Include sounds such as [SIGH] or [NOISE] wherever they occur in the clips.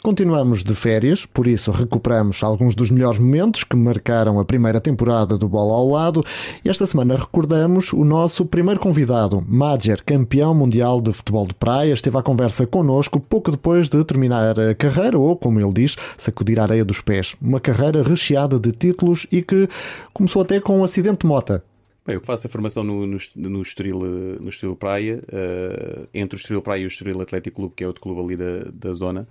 Continuamos de férias, por isso recuperamos alguns dos melhores momentos que marcaram a primeira temporada do Bola ao Lado. Esta semana recordamos o nosso primeiro convidado, Madger, campeão mundial de futebol de praia, esteve à conversa connosco pouco depois de terminar a carreira, ou como ele diz, sacudir a areia dos pés. Uma carreira recheada de títulos e que começou até com um acidente de mota. Bem, eu faço a formação no, no, no, Estoril, no Estoril Praia, uh, entre o Estoril Praia e o Estoril Atlético Clube, que é outro clube ali da, da zona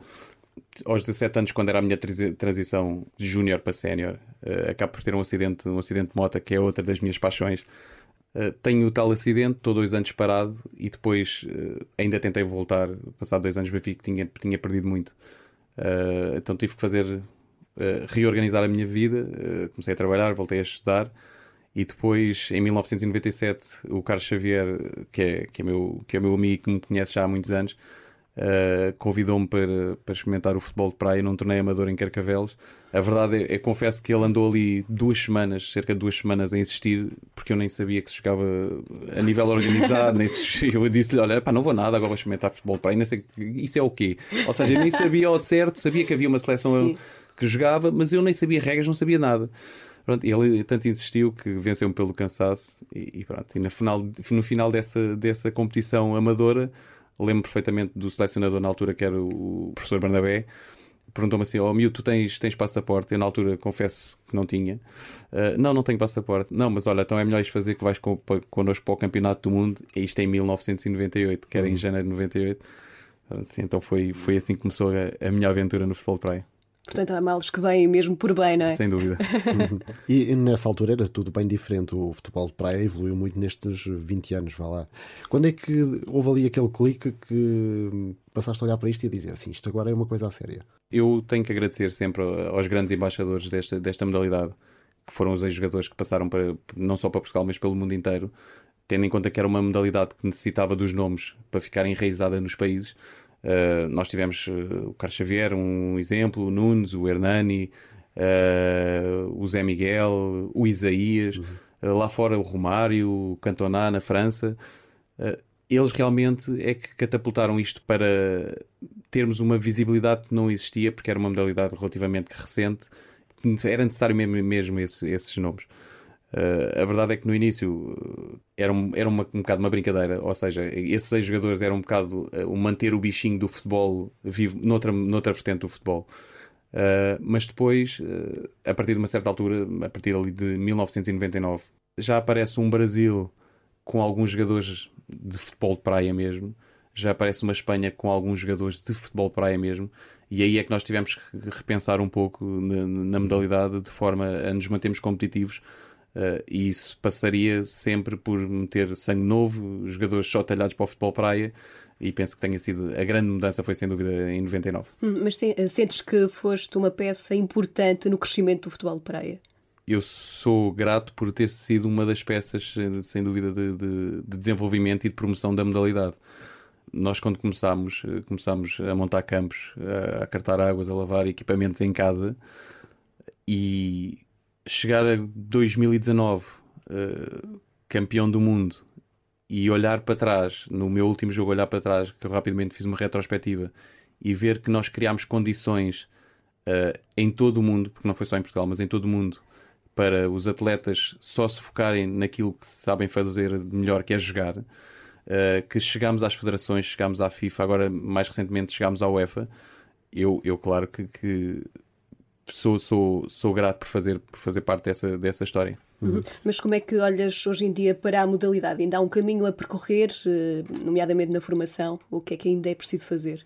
aos 17 anos, quando era a minha transição de júnior para sénior, uh, acabo por ter um acidente, um acidente de moto, que é outra das minhas paixões. Uh, tenho o tal acidente, estou dois anos parado e depois uh, ainda tentei voltar. Passado dois anos, vi que tinha, tinha perdido muito. Uh, então tive que fazer, reorganizar a minha vida. comecei a trabalhar, voltei a estudar. E depois, em 1997, o Carlos Xavier, que é, que é, meu, que é meu amigo que me conhece já há muitos anos, Uh, convidou-me para, para experimentar o futebol de praia num torneio amador em Carcavelos. A verdade é, é, confesso que ele andou ali duas semanas, cerca de duas semanas, a insistir, porque eu nem sabia que se jogava a nível organizado. nem se, [LAUGHS] eu disse-lhe: Olha, pá, não vou nada, agora vou experimentar futebol de praia. Nem sei, isso é o quê? Ou seja, eu nem sabia ao certo, sabia que havia uma seleção Sim. que jogava, mas eu nem sabia regras, não sabia nada. Pronto, ele tanto insistiu que venceu-me pelo cansaço e, e, pronto. E no final, no final dessa, dessa competição amadora lembro perfeitamente do selecionador na altura, que era o professor Bernabé, perguntou-me assim: Ó oh, Miu, tu tens, tens passaporte? Eu na altura confesso que não tinha. Uh, não, não tenho passaporte. Não, mas olha, então é melhor isto fazer que vais con connosco para o Campeonato do Mundo. E isto é em 1998, que era em uhum. janeiro de 98. Então foi, foi assim que começou a, a minha aventura no futebol de praia. Portanto, há males que vêm mesmo por bem, não é? Sem dúvida. [LAUGHS] e nessa altura era tudo bem diferente. O futebol de praia evoluiu muito nestes 20 anos, vá lá. Quando é que houve ali aquele clique que passaste a olhar para isto e a dizer assim, isto agora é uma coisa a séria? Eu tenho que agradecer sempre aos grandes embaixadores desta, desta modalidade, que foram os ex-jogadores que passaram para, não só para Portugal, mas pelo mundo inteiro, tendo em conta que era uma modalidade que necessitava dos nomes para ficar enraizada nos países Uh, nós tivemos uh, o Carlos Xavier, um exemplo, o Nunes, o Hernani, uh, o Zé Miguel, o Isaías, uhum. lá fora o Romário, o Cantona na França. eles realmente é que catapultaram isto para termos uma visibilidade que não existia, porque era uma modalidade relativamente recente, era necessário mesmo, mesmo esses, esses nomes. Uh, a verdade é que no início eh, era, um, era uma, um bocado uma brincadeira, ou seja, esses seis jogadores eram um bocado uh, manter o bichinho do futebol vivo noutra, noutra vertente do futebol. Uh, mas depois, a partir de uma certa altura, a partir ali de 1999, já aparece um Brasil com alguns jogadores de futebol de praia mesmo, já aparece uma Espanha com alguns jogadores de futebol de praia mesmo, e aí é que nós tivemos que repensar um pouco na, na modalidade de forma a nos mantermos competitivos Uh, e isso passaria sempre por meter sangue novo, jogadores só talhados para o futebol praia. E penso que tenha sido a grande mudança foi sem dúvida em 99. Hum, mas sentes que foste uma peça importante no crescimento do futebol praia? Eu sou grato por ter sido uma das peças, sem dúvida, de, de, de desenvolvimento e de promoção da modalidade. Nós, quando começámos, eh, começámos a montar campos, a, a cartar águas, a lavar equipamentos em casa, e chegar a 2019 uh, eh, campeão do mundo e olhar para trás, no meu último jogo, olhar para trás, que eu rapidamente fiz uma retrospectiva e ver que nós criámos condições uh, em todo o mundo, porque não foi só em Portugal, mas em todo o mundo, para os atletas só se focarem naquilo que sabem fazer melhor, que é jogar. Uh, que chegámos às federações, chegámos à FIFA, agora mais recentemente chegámos à UEFA. Eu, eu claro que, que sou, sou, sou grato por fazer, por fazer parte dessa, dessa história. Uhum. Mas como é que olhas hoje em dia para a modalidade? Ainda há um caminho a percorrer, eh, nomeadamente na formação? O que é que ainda é preciso fazer?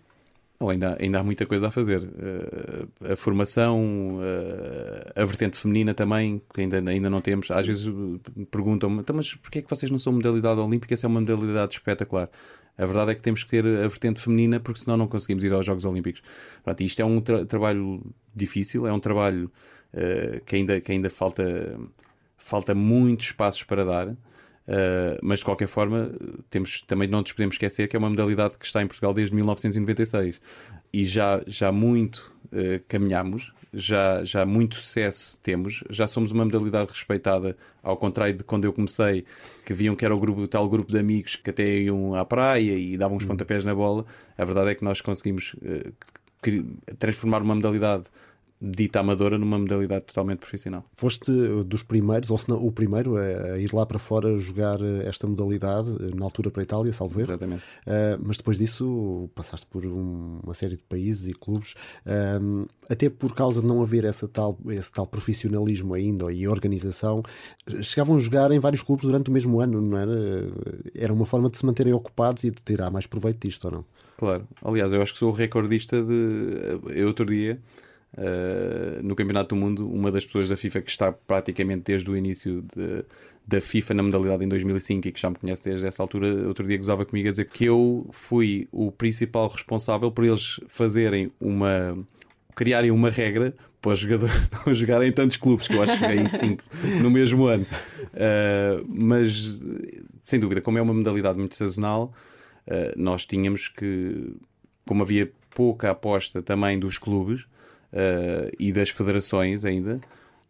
Não, ainda, ainda há muita coisa a fazer. Uh, a formação, uh, a vertente feminina também, que ainda, ainda não temos. Às vezes perguntam-me, então, mas porquê é que vocês não são modalidade olímpica? Essa é uma modalidade espetacular. A verdade é que temos que ter a vertente feminina porque senão não conseguimos ir aos Jogos Olímpicos. Pronto, isto é um tra trabalho difícil, é um trabalho uh, que, ainda, que ainda falta, falta muitos passos para dar. Uh, mas de qualquer forma, temos, também não nos podemos esquecer que é uma modalidade que está em Portugal desde 1996 e já, já muito uh, caminhamos já, já muito sucesso temos, já somos uma modalidade respeitada, ao contrário de quando eu comecei, que viam que era o, grupo, o tal grupo de amigos que até iam à praia e davam uns pontapés na bola. A verdade é que nós conseguimos uh, transformar uma modalidade dita amadora numa modalidade totalmente profissional. Foste dos primeiros, ou se não o primeiro, a ir lá para fora jogar esta modalidade, na altura para a Itália, salvo erro. Exatamente. Uh, mas depois disso passaste por um, uma série de países e clubes, uh, até por causa de não haver essa tal, esse tal profissionalismo ainda e organização, chegavam a jogar em vários clubes durante o mesmo ano, não era? Era uma forma de se manterem ocupados e de tirar mais proveito disto, ou não? Claro. Aliás, eu acho que sou o recordista de. Eu outro dia uh, no Campeonato do Mundo, uma das pessoas da FIFA que está praticamente desde o início de, da FIFA na modalidade em 2005 e que já me conhece desde essa altura, outro dia gozava comigo a dizer que eu fui o principal responsável por eles fazerem uma. criarem uma regra para os jogadores [LAUGHS] não jogarem em tantos clubes, que eu acho que joguei em 5 no mesmo ano. Uh, mas, sem dúvida, como é uma modalidade muito sazonal, uh, nós tínhamos que, como havia pouca aposta também dos clubes, e das federações ainda,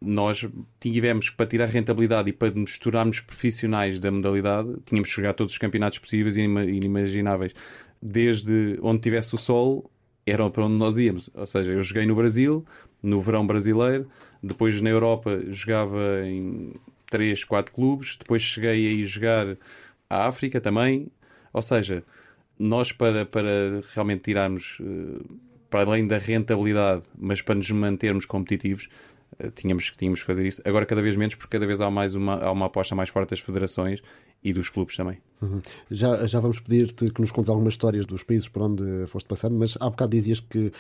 nós tivemos que, para tirar rentabilidade e para nos tornarmos profissionais da modalidade, tínhamos que jogar todos os campeonatos possíveis e inimagináveis. Desde onde tivesse o sol, era para onde nós íamos. Ou seja, eu joguei no Brasil, no verão brasileiro, depois na Europa jogava em 3, 4 clubes, depois cheguei a ir jogar à África também. Ou seja, nós para, para realmente tirarmos. Uh, para além da rentabilidade, mas para nos mantermos competitivos, eh, tínhamos, tínhamos que fazer isso. Agora, cada vez menos, porque cada vez há, mais uma, há uma aposta mais forte das federações e dos clubes também. Uhum. Já, já vamos pedir-te que nos contes algumas histórias dos países por onde foste passando, mas há bocado dizias que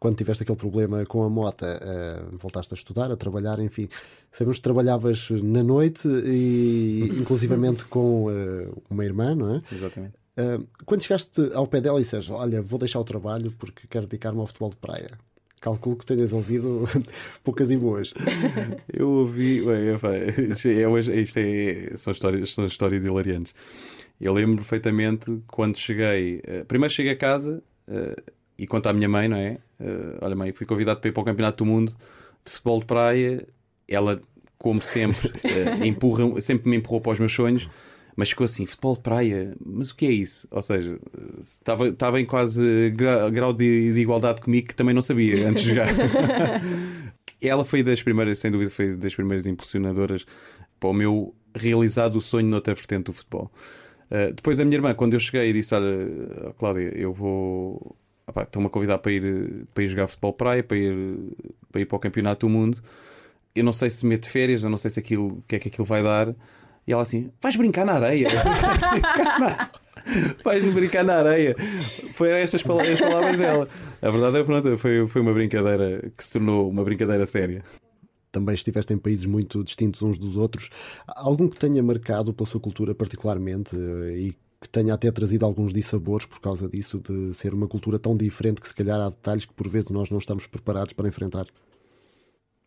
quando tiveste aquele problema com a mota, uh, voltaste a estudar, a trabalhar, enfim. Sabemos que trabalhavas na noite e [LAUGHS] inclusivamente com uh, uma irmã, não é? Exatamente. Quando chegaste ao pé dela e disseste, olha, vou deixar o trabalho porque quero dedicar-me ao futebol de praia. Calculo que tenhas ouvido [LAUGHS] poucas e boas. [LAUGHS] Eu ouvi. isto, é, isto é, são, histórias, são histórias hilariantes. Eu lembro perfeitamente quando cheguei. Uh, primeiro cheguei a casa uh, e conto à minha mãe, não é? Uh, olha, mãe, fui convidado para ir para o Campeonato do Mundo de Futebol de Praia. Ela, como sempre, [LAUGHS] empurra, sempre me empurrou para os meus sonhos mas ficou assim, futebol de praia, mas o que é isso? Ou seja, estava, estava em quase grau de, de igualdade comigo que também não sabia antes de jogar. [LAUGHS] Ela foi das primeiras, sem dúvida, foi das primeiras impulsionadoras para o meu realizado o sonho noutra vertente do futebol. Uh, depois a minha irmã, quando eu cheguei, disse: Olha, Cláudia, eu vou. Estou-me a convidar para ir, para ir jogar futebol praia, para ir, para ir para o Campeonato do Mundo. Eu não sei se meto férias, eu não sei se aquilo, o que é que aquilo vai dar. E ela assim, vais brincar na areia. [LAUGHS] vais brincar na areia. Foram estas palavras, as palavras dela. A verdade é que foi, foi uma brincadeira que se tornou uma brincadeira séria. Também estiveste em países muito distintos uns dos outros. Algum que tenha marcado pela sua cultura particularmente eh, e que tenha até trazido alguns dissabores por causa disso, de ser uma cultura tão diferente que se calhar há detalhes que por vezes nós não estamos preparados para enfrentar?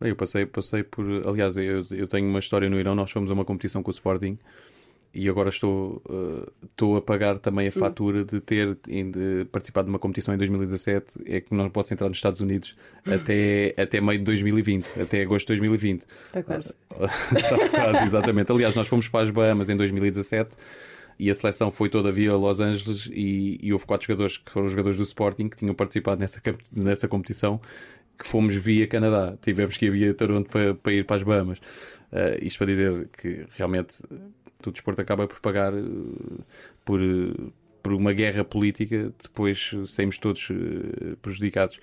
Eu passei, passei por. Aliás, eu, eu tenho uma história no Irão. Nós fomos a uma competição com o Sporting e agora estou, uh, estou a pagar também a hum. fatura de ter de participado de uma competição em 2017. É que não posso entrar nos Estados Unidos até, [LAUGHS] até meio de 2020, até agosto de 2020. Está quase. Está [LAUGHS] quase, exatamente. Aliás, nós fomos para as Bahamas em 2017 e a seleção foi toda via Los Angeles e, e, houve quatro jogadores que foram jogadores do Sporting que tinham participado nessa, nessa competição que fomos via Canadá. Tivemos que ir via Toronto para, para ir para as Bahamas. Uh, isto para dizer que realmente o desporto acaba por pagar uh, por, uh, por uma guerra política, depois saímos todos prejudicados.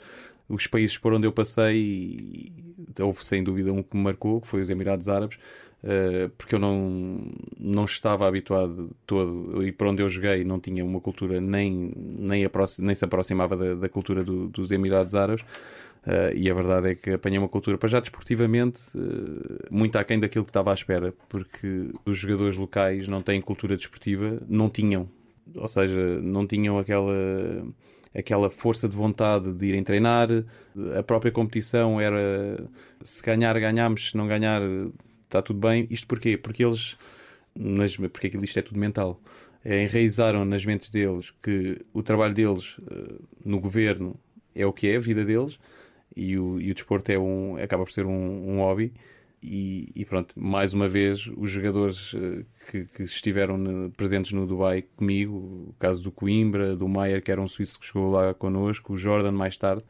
Os países por onde eu passei, houve sem dúvida um que me marcou, que foi os Emirados Árabes, porque eu não, não estava habituado todo, e por onde eu joguei não tinha uma cultura nem, nem, nem se aproximava da, da cultura do, dos Emirados Árabes. Uh, e a verdade é que apanhei uma cultura, para já desportivamente, uh, muito aquém daquilo que estava à espera, porque os jogadores locais não têm cultura desportiva, não tinham, ou seja, não tinham aquela, aquela força de vontade de irem treinar, a própria competição era se ganhar, ganhamos, se não ganhar, está tudo bem. Isto porquê? Porque eles, nas, porque aquilo isto é tudo mental. É, enraizaram nas mentes deles que o trabalho deles uh, no governo é o que é, a vida deles e o, e o desporto é um, acaba por ser um, um hobby. E, e, pronto, mais uma vez, os jogadores uh, que, que, estiveram presentes no Dubai comigo, o caso do Coimbra, do Maier, que era um suíço que chegou lá connosco, o Jordan mais tarde,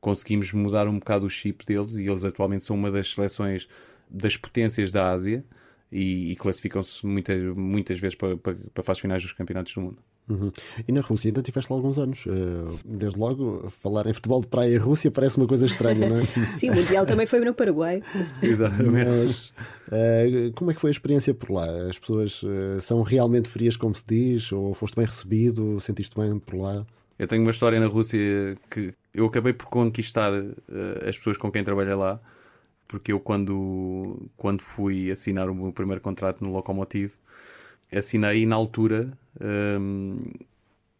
conseguimos mudar um bocado o chip deles e eles atualmente são uma das seleções das potências da Ásia e, e classificam-se muitas, muitas vezes para, para, para fases finais dos campeonatos do mundo. Uhum. E na Rússia ainda tiveste lá alguns anos. Eh, desde logo, falar em futebol de praia e Rússia parece uma coisa estranha, não é? [LAUGHS] Sim, o Mundial também foi no Paraguai. [LAUGHS] Exatamente. Mas, uh, como é que foi a experiência por lá? As pessoas uh, são realmente frias, como se diz? Ou foste bem recebido? Sentiste bem por lá? Eu tenho uma história na Rússia que eu acabei por conquistar uh, as pessoas com quem trabalhei lá, porque eu, quando, quando fui assinar o meu primeiro contrato no Lokomotiv, assinei na altura um,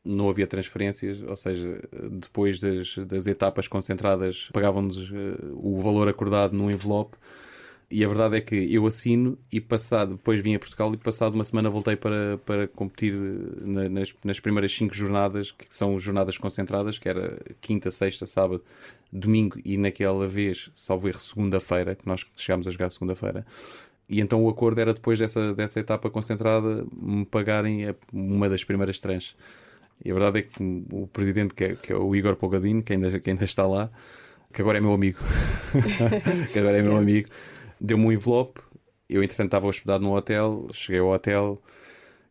não havia transferências, ou seja, depois das, das etapas concentradas pagavam-nos uh, o valor acordado num envelope. E a verdade é que eu assino e passado, depois vim a Portugal e passado uma semana voltei para, para competir na, nas, nas primeiras cinco jornadas, que são jornadas concentradas, que era quinta, sexta, sábado, domingo e naquela vez, salvo erro, segunda-feira, que nós chegámos a jogar segunda-feira. E então o acordo era depois dessa, dessa etapa concentrada me pagarem uma das primeiras trans. E a verdade é que o presidente, que é, que é o Igor Pogadino, que ainda, que ainda está lá, que agora é meu amigo, [LAUGHS] que agora é meu amigo, deu-me um envelope. Eu, entretanto, estava hospedado no hotel, cheguei ao hotel,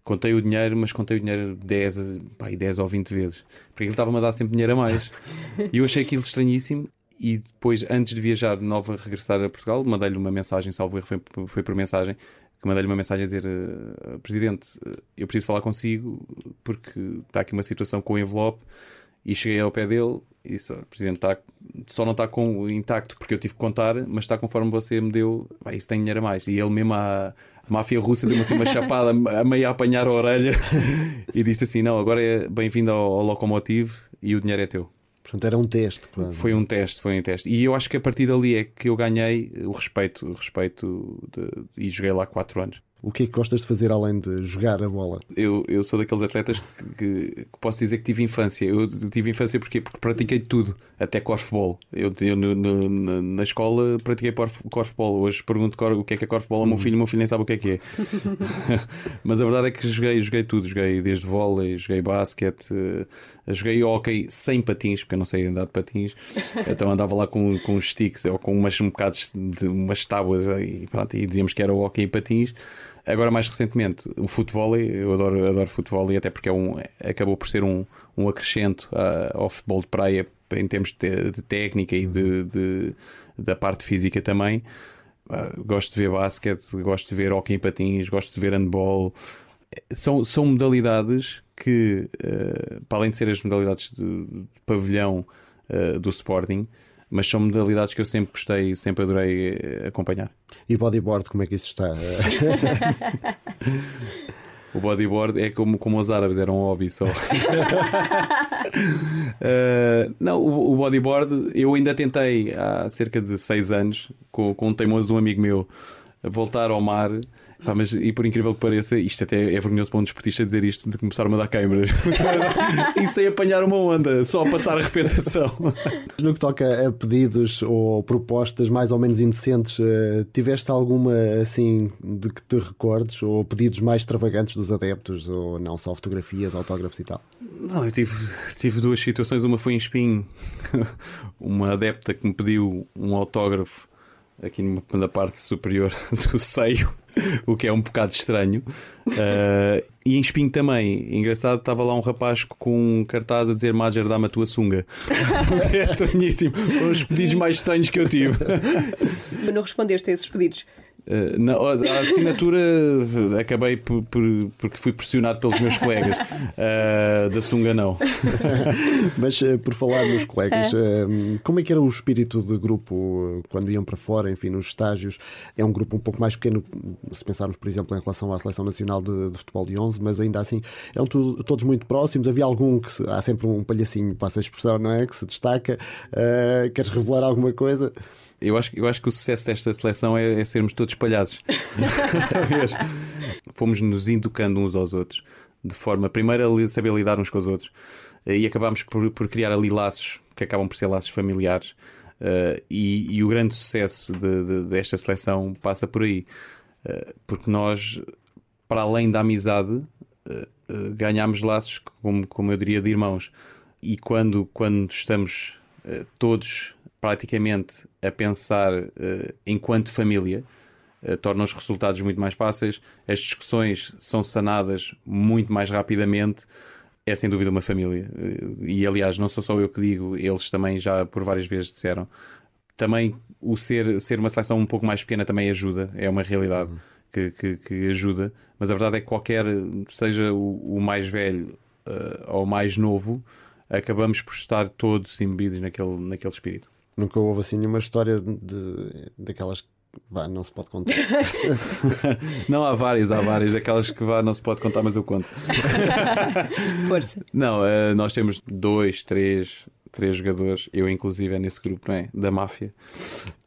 contei o dinheiro, mas contei o dinheiro 10, pá, 10 ou 20 vezes, porque ele estava-me a dar sempre dinheiro a mais. E eu achei aquilo estranhíssimo e depois, antes de viajar de novo a regressar a Portugal, mandei-lhe uma mensagem, salvo erro, foi, foi por mensagem, que mandei-lhe uma mensagem a dizer: uh, Presidente, uh, eu preciso falar consigo porque está aqui uma situação com o envelope. E cheguei ao pé dele e disse: Presidente, está, só não está com, intacto porque eu tive que contar, mas está conforme você me deu. Vai, isso tem dinheiro a mais. E ele mesmo, a, a máfia russa, deu-me assim uma chapada [LAUGHS] a meio a apanhar a orelha [LAUGHS] e disse assim: Não, agora é bem-vindo ao, ao e o dinheiro é teu. Portanto, era um teste. Quase. Foi um teste, foi um teste. E eu acho que a partir dali é que eu ganhei o respeito, o respeito de, e joguei lá 4 anos. O que é que gostas de fazer além de jogar a bola? Eu, eu sou daqueles atletas que, que posso dizer que tive infância. Eu tive infância porque, porque pratiquei tudo, até corfball. Eu, eu no, no, na escola pratiquei corfball. Hoje pergunto o que é que é corfball ao meu filho, o meu filho nem sabe o que é que é. [LAUGHS] Mas a verdade é que joguei, joguei tudo. Joguei desde vôlei, joguei basquete, uh, joguei hockey sem patins, porque eu não sei andar de patins. Então andava lá com, com sticks ou com umas, um bocados de umas tábuas e, pronto, e dizíamos que era hockey e patins. Agora, mais recentemente, o futebol, eu adoro, adoro futebol e até porque é um, acabou por ser um, um acrescento ao futebol de praia em termos de, de técnica e de, de, da parte física também. Uh, gosto de ver basquete, gosto de ver hockey em patins, gosto de ver handball. São, são modalidades que, uh, para além de ser as modalidades de, de pavilhão do Sporting, mas são modalidades que eu sempre gostei, sempre adorei eh, acompanhar. E bodyboard, como é que isso está? [LAUGHS] o bodyboard é como, como os árabes, era um hobby só. uh, [LAUGHS] não, o, o, bodyboard eu ainda tentei há cerca de seis anos com, com um teimoso um amigo meu voltar ao mar Pá, mas, e por incrível que pareça, isto até é vergonhoso para um desportista dizer isto de começar a dar câimbras [LAUGHS] e sem apanhar uma onda, só a passar a arrebentação. No que toca a pedidos ou propostas mais ou menos indecentes, uh, tiveste alguma assim de que te recordes ou pedidos mais extravagantes dos adeptos ou não só fotografias, autógrafos e tal? Não, eu tive, tive duas situações. Uma foi em Espinho, [LAUGHS] uma adepta que me pediu um autógrafo aqui na parte superior [LAUGHS] do seio o que é um bocado estranho. Uh, e em Espinho também, engraçado, estava lá um rapaz com um cartaz a dizer Major, dá-me a tua sunga. [LAUGHS] é estranhíssimo. Foram os pedidos mais estranhos que eu tive. Mas não respondeste a esses pedidos? Uh, na, a assinatura acabei por, por, porque fui pressionado pelos meus colegas. Uh, da Sunga, não. [LAUGHS] Mas uh, por falar nos colegas, como é que era o espírito de grupo quando iam para fora, enfim, nos estágios? É um grupo um pouco mais pequeno, se pensarmos, por exemplo, em relação à Seleção Nacional de, de Futebol de 11, mas ainda assim eram tu, todos muito próximos. Havia algum que se, há sempre um palhacinho, passa a expressão, não é? Que se destaca. queres revelar alguma coisa? Eu acho, eu acho que o sucesso desta seleção é, é sermos todos palhaços. [LAUGHS] Fomos nos educando uns aos outros, de forma, primeiro, a saber lidar uns com os outros, e acabámos por, por criar ali laços que acabam por ser laços familiares. Uh, e, e, o grande sucesso de, de, desta seleção passa por aí. Uh, porque nós, para além da amizade, uh, ganhámos laços, como, como eu diria, de irmãos. E quando, quando estamos todos praticamente a pensar enquanto família, torna os resultados muito mais fáceis, as discussões são sanadas muito mais rapidamente é sem dúvida uma família. E aliás, não sou só eu que digo, eles também já por várias vezes disseram. Também o ser, ser uma seleção um pouco mais pequena também ajuda, é uma realidade uhum. que, que, que, ajuda. Mas a verdade é que qualquer, seja o, o mais velho uh, ou o mais novo, acabamos por estar todos imbebidos naquele, naquele espírito. Nunca houve assim nenhuma história de, daquelas Vá, não se pode contar. [LAUGHS] não, há várias, há várias. Aquelas que vá, não se pode contar, mas eu conto. [LAUGHS] Força. Não, uh, nós temos dois, três, três jogadores, eu inclusive é nesse grupo, não é? Da máfia,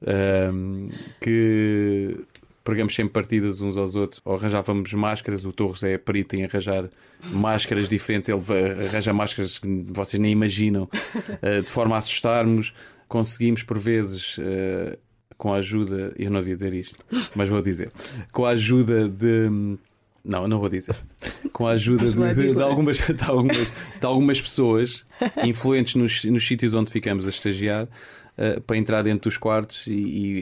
uh, que pregamos sempre partidas uns aos outros, ou arranjávamos máscaras. O Torres é perito em arranjar máscaras diferentes, ele arranja máscaras que vocês nem imaginam, uh, de forma a assustarmos. Conseguimos, por vezes, uh, com a ajuda, eu não devia dizer isto, mas vou dizer, com a ajuda de. Não, não vou dizer. Com a ajuda de, de, de, algumas, de, algumas, de algumas pessoas influentes nos, nos sítios onde ficamos a estagiar. Uh, para entrar dentro dos quartos e,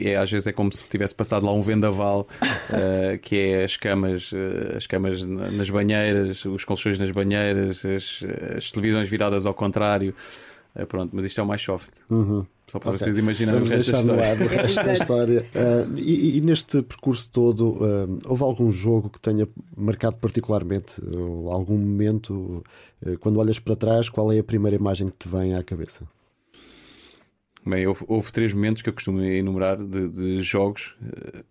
e é, às vezes é como se tivesse passado lá um vendaval uh, que é as camas uh, as camas nas banheiras os colchões nas banheiras as, as televisões viradas ao contrário pronto, mas isto é o mais soft uhum. Só para okay. vocês imaginarem o resto da história. o resto da história. Uh, e, e, neste percurso todo, uh, houve algum jogo que tenha marcado particularmente? Ou algum momento, uh, quando olhas para trás, qual é a primeira imagem que te vem à cabeça? Bem, houve, houve três momentos que eu costumo enumerar de, de, jogos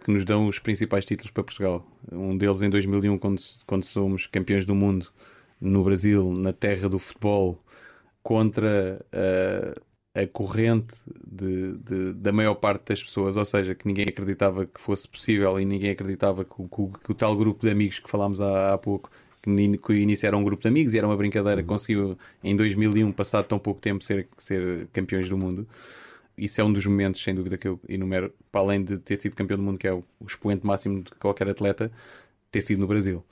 que nos dão os principais títulos para Portugal. Um deles em 2001, quando, quando somos campeões do mundo no Brasil, na terra do futebol, contra a corrente de, de, da maior parte das pessoas, ou seja, que ninguém acreditava que fosse possível e ninguém acreditava que, que, que o tal grupo de amigos que falámos há, há pouco, que, que início era um grupo de amigos e era uma brincadeira, uhum. conseguiu em 2001, passado tão pouco tempo, ser, ser campeões do mundo. Isso é um dos momentos, sem dúvida, que eu enumero, para além de ter sido campeão do mundo, que é o, o expoente máximo de qualquer atleta, ter sido no Brasil.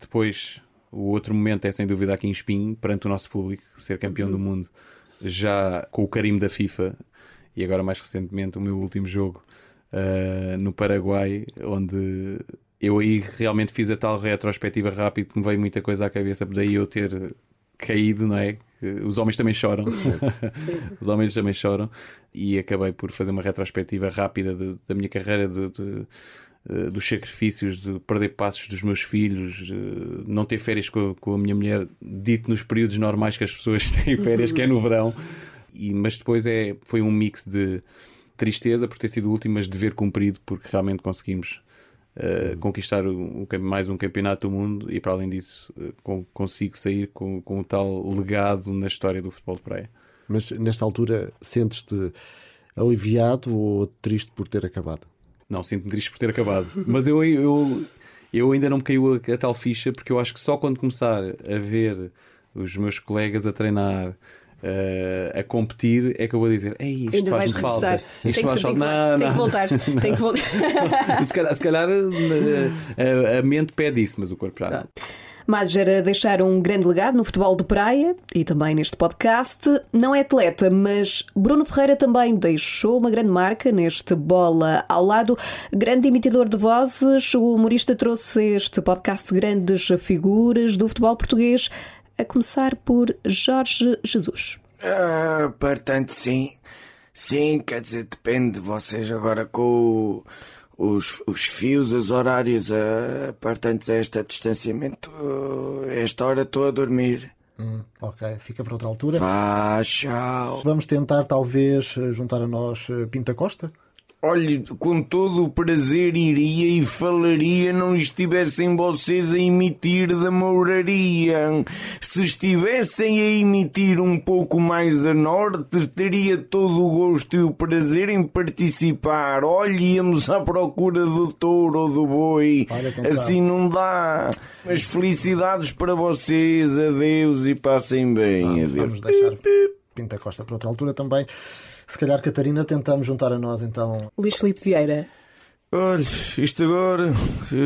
Depois, o outro momento é sem dúvida aqui em Espinho, perante o nosso público, ser campeão uhum. do mundo já com o carimbo da FIFA e agora mais recentemente o meu último jogo uh, no Paraguai, onde eu aí realmente fiz a tal retrospectiva rápida que me veio muita coisa à cabeça, daí eu ter caído, não é? Os homens também choram, [LAUGHS] os homens também choram, e acabei por fazer uma retrospectiva rápida de, da minha carreira, de, de dos sacrifícios, de perder passos dos meus filhos, não ter férias com, com, a minha mulher, dito nos períodos normais que as pessoas [LAUGHS] têm férias, que é no verão. E, mas depois é, foi um mix de tristeza por ter sido o último, mas dever cumprido, porque realmente conseguimos uh, conquistar um, mais um campeonato do mundo e, para além disso, uh, consigo sair com, com um tal legado na história do futebol de praia. Mas nesta altura sentes-te aliviado ou triste por ter acabado? Não, sinto-me triste por ter acabado. Mas eu, eu, eu ainda não me caiu a, a, tal ficha porque eu acho que só quando começar a ver os meus colegas a treinar. Uh, a competir é que eu vou dizer Ei, isto faz-me falta isto faz falta não, tem que voltar tem que voltar [LAUGHS] se calhar, se calhar a, a, a, mente pede isso mas o corpo já não. Madger a deixar um grande legado no futebol de praia e também neste podcast. Não é atleta, mas Bruno Ferreira também deixou uma grande marca neste Bola ao Lado. Grande imitador de vozes, o humorista trouxe este podcast grandes figuras do futebol português, a começar por Jorge Jesus. Ah, portanto, sim. Sim, quer dizer, depende de vocês agora com o os, os fios, os horários uh, partantes a este distanciamento, esta hora estou a dormir. Hum, ok, fica para outra altura. Vá, tchau. Vamos tentar, talvez, juntar a nós uh, Pinta Costa? Olhe, com todo o prazer iria e falaria não estivessem vocês a emitir da mouraria. Se estivessem a emitir um pouco mais a norte, teria todo o gosto e o prazer em participar. Olhe, íamos à procura do touro ou do boi. assim não dá. Mas felicidades para vocês, adeus e passem bem. Vamos, adeus. vamos deixar Pinta Costa para outra altura também. Se calhar, Catarina, tentamos juntar a nós então. Luís Filipe Vieira. Olha, isto agora,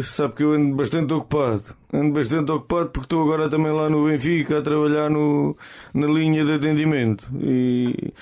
sabe que eu ando bastante ocupado. Ando bastante ocupado porque estou agora também lá no Benfica a trabalhar no, na linha de atendimento. E,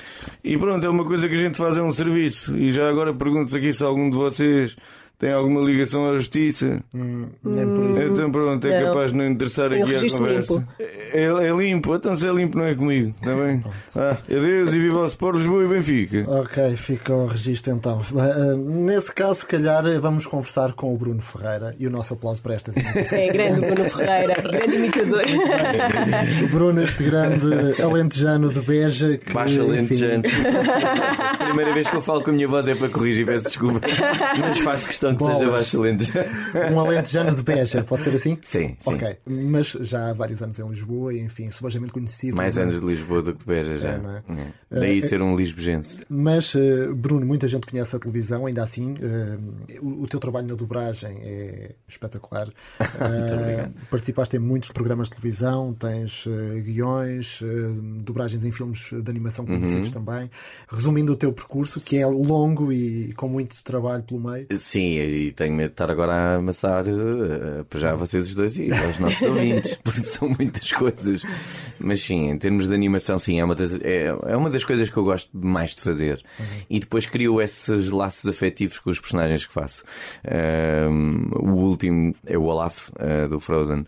e pronto, é uma coisa que a gente faz, é um serviço. E já agora pergunto-se aqui se algum de vocês tem alguma ligação à justiça? Hum, nem por isso. Então pronto, é Não. capaz de não interessar aqui à conversa. limpo. É, é limpo, então se é limpo não é comigo, está bem? Ah, adeus e viva o Sport Lisboa e Benfica. Ok, fica o registro então. Uh, Nesse caso, se calhar, vamos conversar com o Bruno Ferreira e o nosso aplauso para estas [LAUGHS] imitações. É grande Bruno Ferreira, grande imitador. O Bruno, este grande alentejano de Beja. Que, Baixa enfim, lentejante. [LAUGHS] Primeira vez que eu falo com a minha voz é para corrigir, peço desculpa. [LAUGHS] Mas faço questão que seja baixa lentejante. [LAUGHS] Um alentejano de Beja, pode ser assim? Sim, sim. Ok, mas já há vários anos em Lisboa e, enfim, subejamente conhecido. Mais Bruno. anos de Lisboa do que Beja já. É, é? É. Daí ser um lisbojense. Mas, eh, Bruno, muita gente conhece a televisão, ainda assim, eh, o, teu trabalho na dobragem é espetacular. [LAUGHS] Eh, participaste em muitos programas de televisão, tens eh, guiões, eh, dobragens em filmes de animação conhecidos também. Resumindo o teu percurso, que é longo e com muito trabalho pelo meio. Sim, e tenho medo de estar agora a amassar para já vocês os dois e aos nossos [LAUGHS] ouvintes, porque são muitas coisas. Mas sim, em termos de animação, sim, é uma das, é, é uma das coisas que eu gosto mais de fazer. E depois crio esses laços afetivos com os personagens que faço. Ahm, o último é o Olaf, eh, do Frozen.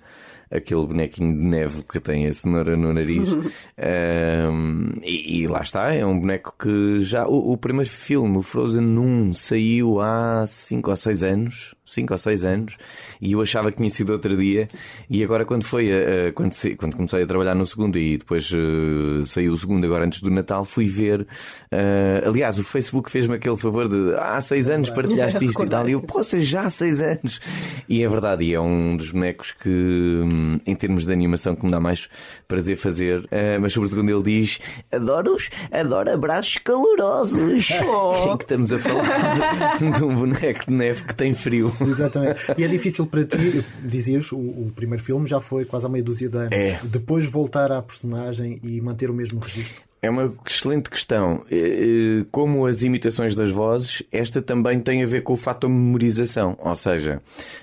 Aquele bonequinho de neve que tem a cenoura no nariz. [LAUGHS] Ahm, e, e lá está, é um boneco que já. O, o primeiro filme, o Frozen 1, saiu há 5 ou 6 anos. 5 ou 6 anos. E eu achava que tinha sido outro dia. E agora, quando foi. a- a- quando, se- quando comecei a trabalhar no segundo e depois eh, saiu o segundo, agora antes do Natal, fui ver. eh, aliás, o Facebook fez-me aquele favor de. "Ah, Há 6 anos partilhaste isto e tal. E eu, poxa, já há 6 anos. E é verdade, e é um dos bonecos que, hum, em termos de animação, que me dá mais prazer fazer. Eh, mas sobretudo quando ele diz: Adoro-os, adoro abraços calorosos. [LAUGHS] Em que estamos a falar de um boneco de neve que tem frio. [LAUGHS] Exatamente. E é difícil para ti, dizias, o, o primeiro filme já foi quase há meia dúzia de anos. É. Depois voltar à personagem e manter o mesmo registro. É uma excelente questão. Eh, eh, Como as imitações das vozes, esta também tem a ver com o fator memorização. Ou seja,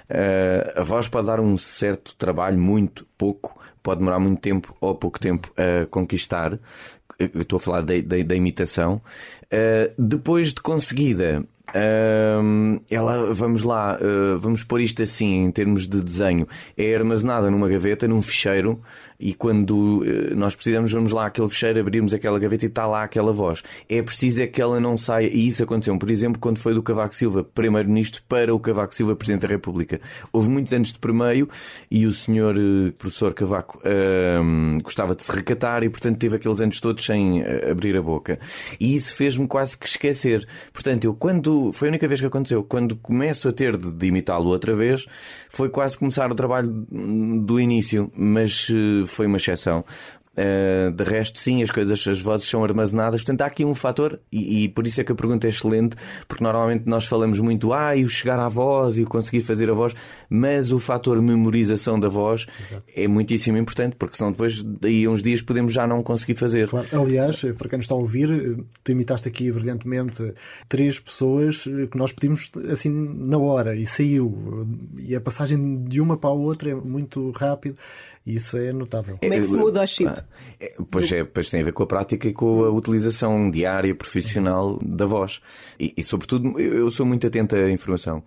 eh, a voz pode dar um certo trabalho, muito, pouco, pode demorar muito tempo ou pouco tempo a conquistar. Eu estou a falar da, da- da imitação. Depois de conseguida, Ahm, ela, vamos lá, ah, vamos pôr isto assim em termos de desenho. É armazenada numa gaveta, num ficheiro, e quando eh, nós precisamos, vamos lá àquele ficheiro, abrirmos aquela gaveta e está lá aquela voz. É preciso é que ela não saia, e isso aconteceu, por exemplo, quando foi do Cavaco Silva Primeiro-Ministro para o Cavaco Silva Presidente da República. Houve muitos anos de permeio e o senhor eh, professor Cavaco ahm, gostava de se recatar e, portanto, teve aqueles anos todos sem eh, abrir a boca. E isso fez-me quase que esquecer. Portanto, eu quando. Foi a única vez que aconteceu. Quando começo a ter de, de imitá-lo outra vez, foi quase começar o trabalho do início, mas foi uma exceção. Uh, de resto, sim, as coisas, as vozes são armazenadas. Portanto, há aqui um fator, e, e por isso é que a pergunta é excelente, porque normalmente nós falamos muito, ah, e o chegar à voz e o conseguir fazer a voz, mas o fator memorização da voz é muitíssimo importante, porque senão depois, daí a uns dias, podemos já não conseguir fazer. Claro. Aliás, para quem nos está a ouvir, tu imitaste aqui brilhantemente três pessoas que nós pedimos assim na hora e saiu. E a passagem de uma para a outra é muito rápido e isso é notável. Como é que se muda o chip? É, Pois é, pois tem a ver com a prática e com a utilização diária, profissional da voz. E, e, sobretudo, eu sou muito atento à informação.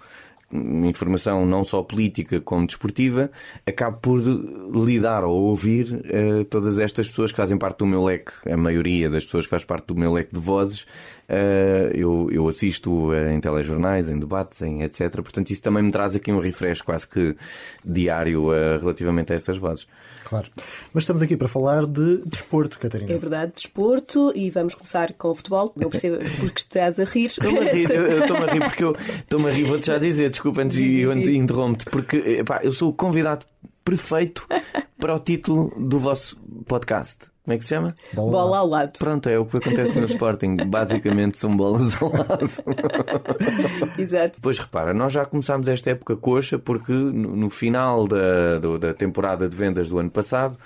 Informação não só política como desportiva, acabo por lidar ou ouvir eh, todas estas pessoas que fazem parte do meu leque, a maioria das pessoas faz parte do meu leque de vozes. Eh, eu, eu assisto eh, em telejornais, em debates, em etc. Portanto, isso também me traz aqui um refresh quase que diário eh, relativamente a essas vozes. Claro. Mas estamos aqui para falar de desporto, Catarina. É verdade, desporto, e vamos começar com o futebol. Não percebo [LAUGHS] porque estás a rir. Estou-me a rir, eu eu estou-me a rir porque eu estou-me a rir, vou-te já dizer, desculpa antes de interrompo-te, porque epá, eu sou o convidado perfeito para o título do vosso podcast. Como é que se chama? Bola ao lado. Pronto, é o que acontece no Sporting. [LAUGHS] Basicamente são bolas ao lado. [LAUGHS] Exato. Depois repara, nós já começámos esta época coxa porque no, final da, da temporada de vendas do ano passado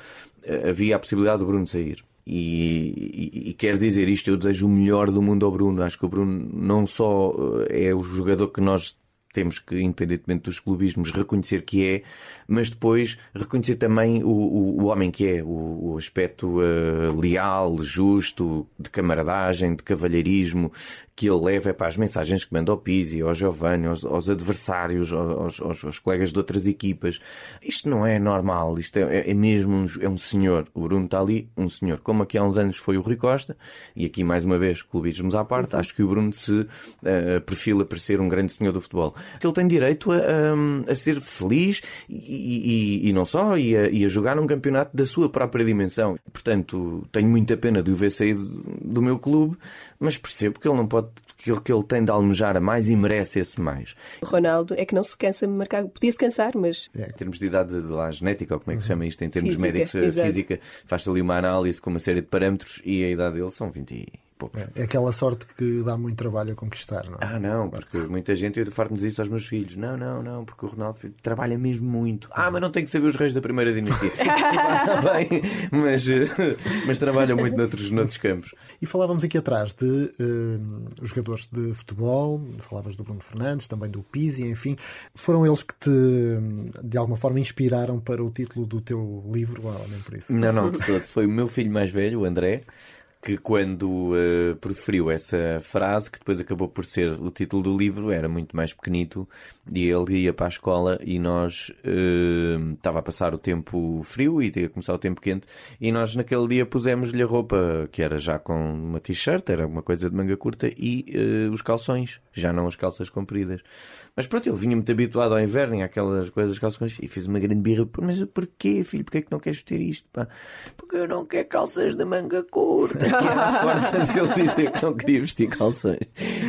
eh, havia a possibilidade do Bruno sair. E, e, e quero dizer isto, eu desejo o melhor do mundo ao Bruno. Acho que o Bruno não só eh, é o jogador que nós temos que, independentemente dos clubismos, reconhecer que é, mas depois reconhecer também o, o, o homem que é, o, o aspecto uh, leal, justo, de camaradagem, de cavalheirismo que ele leva para as mensagens que manda ao Pizzi, ao Giovanni, aos, aos adversários, aos, aos, aos, colegas de outras equipas. Isto não é normal, isto é, é mesmo um, é um senhor. O Bruno está ali, um senhor. Como aqui há uns anos foi o Rui Costa, e aqui mais uma vez, clubismos à parte, acho que o Bruno se uh, perfila para ser um grande senhor do futebol. Que ele tem direito a, a, a ser feliz e, e, e, não só, e a, e a jogar num campeonato da sua própria dimensão. Portanto, tenho muita pena de o ver sair do, meu clube, mas percebo que ele não pode aquilo que ele tem de almejar a mais e merece esse mais. O Ronaldo é que não se cansa de marcar, podia se cansar, mas. É. Em termos de idade de lá, genética, ou como é que se chama isto, em termos física, médicos, exato. física, faz-se ali uma análise com uma série de parâmetros e a idade dele são 20 e poucos. É, é aquela sorte que dá muito trabalho a conquistar, não é? Ah, não, porque muita gente, eu farto-me dizer isso aos meus filhos. Não, não, não, porque o Ronaldo trabalha mesmo muito. Ah, mas não tem que saber os reis da primeira dinastia. ah, [LAUGHS] bem, mas, mas trabalha muito noutros, noutros campos. E falávamos aqui atrás de uh, jogadores de futebol, falavas do Bruno Fernandes, também do Pizzi, enfim. Foram eles que te, de alguma forma, inspiraram para o título do teu livro, ou nem por isso? Não, não, de todo. Foi o meu filho mais velho, o André, que quando uh, preferiu essa frase, que depois acabou por ser o título do livro, era muito mais pequenito, e ele ia para a escola e nós uh, estava a passar o tempo frio e ia começar o tempo quente, e nós naquele dia pusemos-lhe a roupa que era já com uma t-shirt, era uma coisa de manga curta, e uh, os calções, já não as calças compridas. Mas pronto, ele vinha muito habituado ao inverno aquelas coisas, calções, e fez uma grande birra. Mas porquê, filho? Porquê é que não queres ter isto? Pá? Porque eu não quero calças de manga curta. Que era a [LAUGHS] forma dele dizer que não queria vestir calções.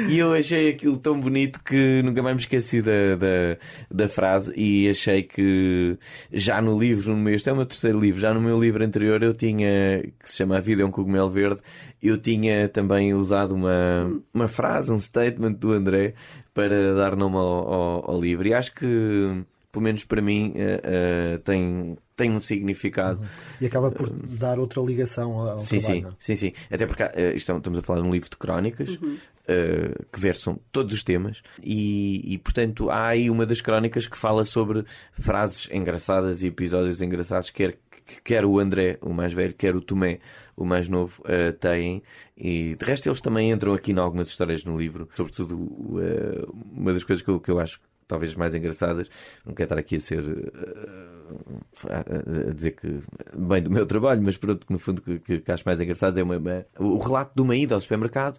E eu achei aquilo tão bonito que nunca mais me esqueci da, da, da frase e achei que já no livro, no meu, este é o meu terceiro livro, já no meu livro anterior eu tinha, que se chama A Vida é um Cogumelo Verde, eu tinha também usado uma, uma frase, um statement do André para dar nome ao, ao, ao livro. E acho que, pelo menos para mim, uh, uh, tem, tem um significado. Uhum. E acaba por dar outra ligação ao sim, trabalho. Sim, sim, sim. Até porque uh, estamos a falar de um livro de crónicas. Uhum. Uh, que versam todos os temas e, e, portanto há aí uma das crónicas que fala sobre frases engraçadas e episódios engraçados quer quer o André, o mais velho, quer o Tomé, o mais novo, uh, têm. E de resto, eles também entram aqui em algumas histórias no livro. Sobretudo, uh, uma das coisas que eu, que eu acho talvez mais engraçadas, não quero estar aqui a ser. Uh, a dizer que bem do meu trabalho, mas pronto, que no fundo que, que, que acho mais engraçado é uma, uma, o relato de uma ida ao supermercado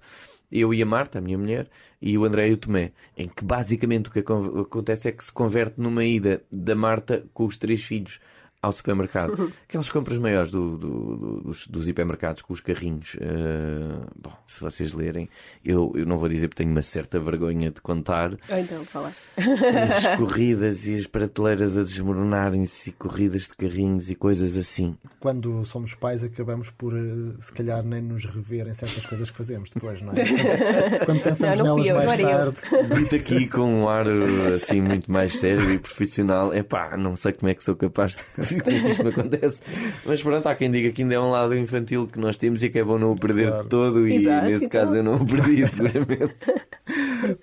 eu e a Marta, a minha mulher, e o André e o Tomé, em que basicamente o que acontece é que se converte numa ida da Marta com os três filhos ao supermercado. [LAUGHS] Aquelas compras maiores do, do, do, dos, dos, hipermercados com os carrinhos. Uh, bom, se vocês lerem, eu, eu não vou dizer porque tenho uma certa vergonha de contar. Ou então, fala. As corridas e as prateleiras a desmoronarem-se, e corridas de carrinhos e coisas assim. Quando somos pais, acabamos por, eh, se calhar, nem nos rever em certas coisas que fazemos depois, não é? Quando, [LAUGHS] quando pensamos não, não nelas eu, mais tarde. Dito aqui com um ar assim muito mais sério e profissional, é pá, não sei como é que sou capaz de que isto me acontece. Mas pronto, há quem diga que ainda é um lado infantil que nós temos e que é bom não o perder Claro. de todo, e Exato, nesse então. caso eu não o perdi, [LAUGHS] seguramente.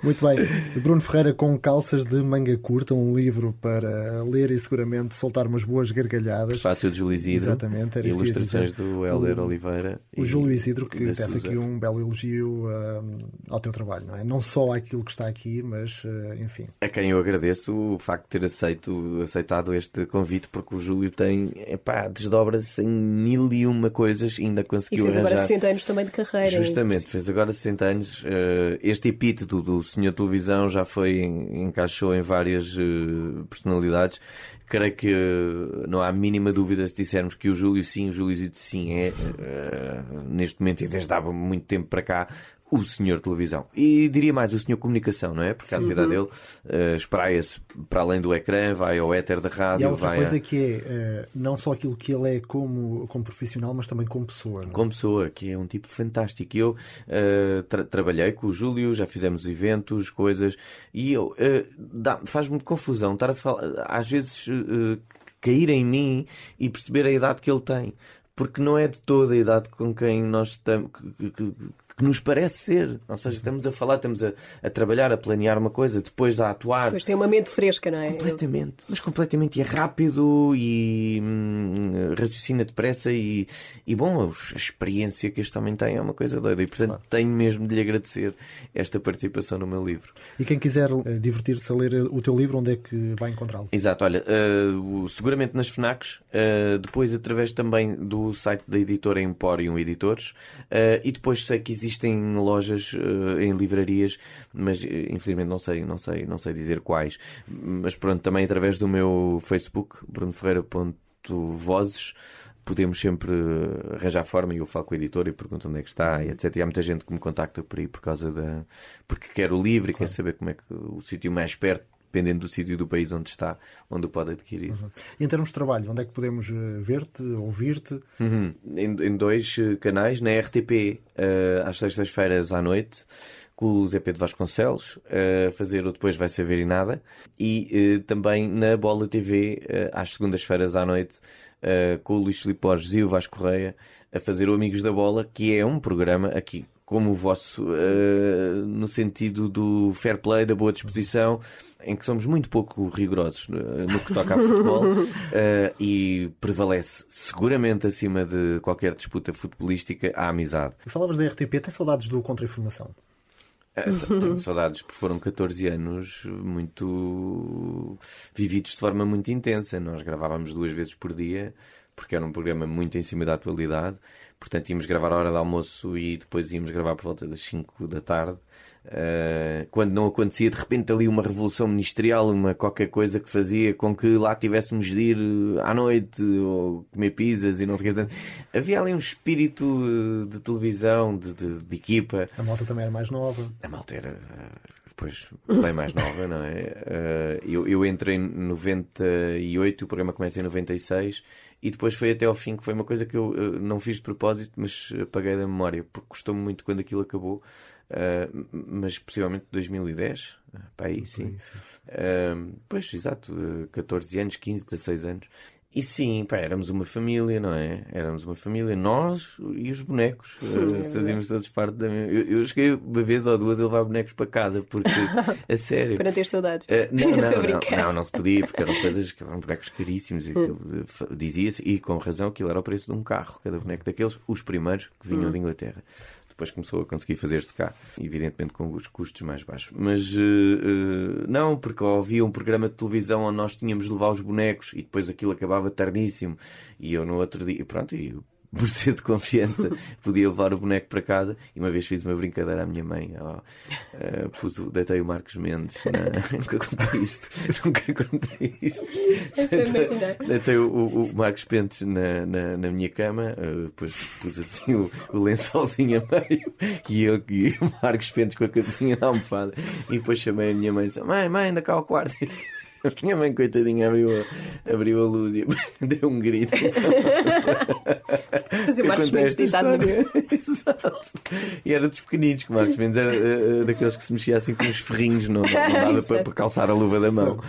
Muito bem. Bruno Ferreira com calças de manga curta, um livro para ler e seguramente soltar umas boas gargalhadas. Fácil de Júlio Isidro. Exatamente, Ilustrações do Helder O- Oliveira. O e- Júlio Isidro, e que tece aqui um belo elogio hum, ao teu trabalho, não é? Não só àquilo que está aqui, mas eh, enfim. A quem eu agradeço o facto de ter aceito, aceitado este convite, porque o Júlio tem, epá, desdobra-se em mil e uma coisas, ainda E conseguiu fez agora arranjar. 60 anos também de carreira. Justamente, fez agora 60 anos. Eh, Este epíteto do senhor televisão já foi, encaixou em várias eh, personalidades. Creio que eh, não há mínima dúvida se dissermos que o Júlio sim, o Júlio Isidro sim é, eh, neste momento e desde há muito tempo para cá, o senhor televisão. E diria mais, o senhor comunicação, não é? Porque a atividade dele eh, espraia-se para além do ecrã, vai ao éter da E rádio, há outra vai coisa a... que é eh, não só aquilo que ele é como, como profissional, mas também como pessoa. não é? como pessoa, que é um tipo fantástico. E Eu eh, tra- trabalhei com o Júlio, já fizemos eventos, coisas, e eu dá- faz-me confusão estar a falar, às vezes cair em mim e perceber a idade que ele tem. porque não é de toda a idade com quem nós estamos. Que, que, que nos parece ser. Ou seja, estamos a falar, estamos a, a, trabalhar, a planear uma coisa, depois a atuar. Pois tem uma mente fresca, não é? Completamente. Mas completamente. E é rápido e hum, raciocina depressa e, e bom, a experiência que este homem tem é uma coisa doida. E portanto claro. tenho mesmo de lhe agradecer esta participação no meu livro. E quem quiser uh, divertir-se a ler o teu livro, onde é que vai encontrá-lo? Exato, olha, uh, seguramente nas FNACs, uh, depois através também do site da editora Emporium Editores, e depois sei que existe existem lojas uh, em livrarias, mas eh, infelizmente não sei, não sei, não sei dizer quais. Mas pronto, também através do meu Facebook, brunoferreira.vozes, podemos sempre arranjar forma e eu falo com o editor e pergunto onde é que está e etc. E há muita gente que me contacta por aí por causa da. porque quer o livro e claro. quer saber como é que o sítio mais perto dependendo do sítio do país onde está, onde o pode adquirir. Uhum. E em termos de trabalho, onde é que podemos eh, ver-te, ouvir-te? Uhum. Em, em, dois eh, canais, na RTP, uh, às sextas-feiras à noite, com o Zé Pedro Vasconcelos, a uh, fazer o Depois Vai Saber e Nada, e uh, também na Bola TV, às segundas-feiras à noite, com o Luís Filipe Borges e o Vasco Correia, a fazer o Amigos da Bola, que é um programa aqui como o vosso, uh, no sentido do fair play, da boa disposição, em que somos muito pouco rigorosos uh, no que toca a futebol uh, [LAUGHS] e prevalece seguramente acima de qualquer disputa futebolística a amizade. E falavas da RTP, tem saudades do Contra-Informação? Tenho saudades porque foram 14 anos muito vividos de forma muito intensa. Nós gravávamos duas vezes por dia porque era um programa muito em cima da atualidade Portanto, íamos gravar a hora do almoço e depois íamos gravar por volta das 5 da tarde. Uh, quando não acontecia de repente ali uma revolução ministerial, uma qualquer coisa que fazia com que lá tivéssemos de ir eh, à noite ou comer pizzas e não sei o que. Havia ali um espírito eh, de televisão, de, de, de equipa. A malta também era mais nova. A malta era pois, bem mais nova, não é? Uh, eu, eu entrei em 98, o programa começa em 96 e depois foi até ao fim, que foi uma coisa que eu uh, não fiz de propósito, mas apaguei da memória, porque custou-me muito quando aquilo acabou. Uh, mas possivelmente 2010, para aí, sim. sim. Uh, pois, exato, 14 anos, 15, 16 anos. E sim, pá, éramos uma família, não é? Éramos uma família, nós e os bonecos. Uh, fazíamos todos parte da minha. Eu, eu cheguei uma vez ou duas a levar bonecos para casa, porque, [LAUGHS] a sério. para ter saudades. Uh, [LAUGHS] não, não, não, não, não, se podia, porque eram coisas que eram bonecos caríssimos. Dizia-se, e com razão, aquilo era o preço de um carro, cada boneco daqueles, os primeiros que vinham hum. de Inglaterra depois começou a conseguir fazer-se cá, evidentemente com os custos mais baixos. Mas uh, não, porque havia um programa de televisão onde nós tínhamos de levar os bonecos e depois aquilo acabava tardíssimo. E eu no outro dia, pronto, e por ser de confiança, [LAUGHS] podia levar o boneco para casa. E uma vez fiz uma brincadeira à minha mãe. Oh, uh, pus deitei o Marcos Mendes. Na... [LAUGHS] [LAUGHS] Nunca contei isto. Nunca contei isto. Deitei, deitei o, o, Marcos Pentes na, na, na minha cama. Uh, depois pus assim o, o lençolzinho a meio. E, eu, e o Marcos Pentes com a cabecinha na almofada. E depois chamei a minha mãe e disse: Mãe, mãe, anda cá ao quarto. A [LAUGHS] minha mãe, coitadinha, abriu a, abriu a luz e [LAUGHS] deu um grito. [LAUGHS] Fazer Marcos Mendes deitado no Exato. E era dos pequeninos, que Marcos Mendes era uh, daqueles que se mexia assim com os ferrinhos, não, não dava para, para calçar a luva da mão.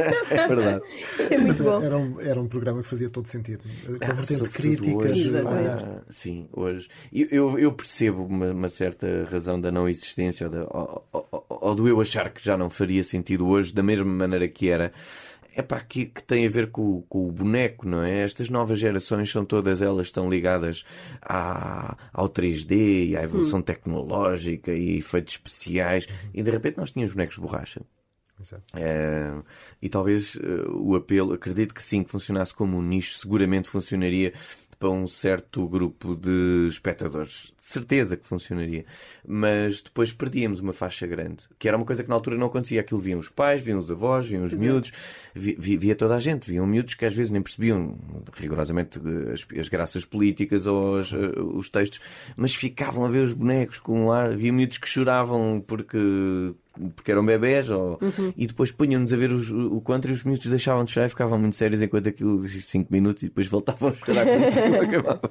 É [LAUGHS] verdade. É muito bom. Era um, era um programa que fazia todo sentido. Com vertente críticas. Hoje, ah, sim, hoje. Eu, eu percebo uma, uma, certa razão da não existência ou, da, ou, ou, ou, do eu achar que já não faria sentido hoje, da mesma maneira que era. É pá, que, que tem a ver com, com, o boneco, não é? Estas novas gerações são todas elas estão ligadas à, ao 3D e à evolução hum. tecnológica e efeitos especiais. E de repente nós tínhamos bonecos de borracha. É, e talvez uh, o apelo, acredito que sim, que funcionasse como um nicho, seguramente funcionaria para um certo grupo de espectadores. De certeza que funcionaria. Mas depois perdíamos uma faixa grande, que era uma coisa que na altura não acontecia. Aquilo viam os pais, viam os avós, viam os Exato. miúdos, via, via, toda a gente. Viam miúdos que às vezes nem percebiam rigorosamente as, as graças políticas ou os, eh, os textos, mas ficavam a ver os bonecos com um ar. Havia miúdos que choravam porque porque eram bebés, ou... Uhum. e depois punham-nos a ver os, o contra e os minutos deixavam de chorar e ficavam muito sérios enquanto aquilo 5 minutos e depois voltavam a chorar quando [LAUGHS] acabava.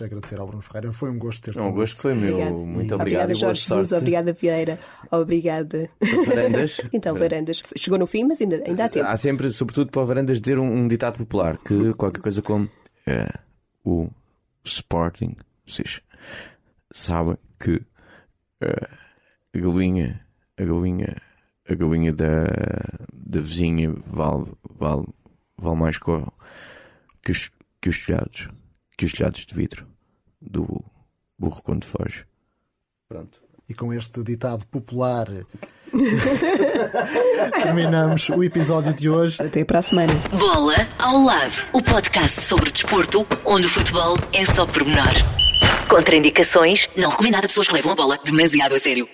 Agradecer ao Bruno Ferreira, foi um gosto ter-te. Um gosto foi meu, obrigada. muito obrigado. Obrigada, Jorge Jesus, obrigada, Vieira, obrigada. Varandas. [LAUGHS] então, Varandas, chegou no fim, mas ainda, ainda há tempo. Há sempre, sobretudo para o Varandas, dizer um, um ditado popular que qualquer coisa como. Uh, o Sporting, vocês sabem que uh, a galinha, a galinha, a galinha da, da vizinha vale, vale, vale mais que, que, os, que os telhados, que os telhados de vidro do burro quando foge. Pronto. E com este ditado popular [LAUGHS] terminamos o episódio de hoje. Até para a semana. Bola ao lado, o podcast sobre desporto, onde o futebol é só pormenor. Contraindicações, não recomendado a pessoas que levam a bola demasiado a sério.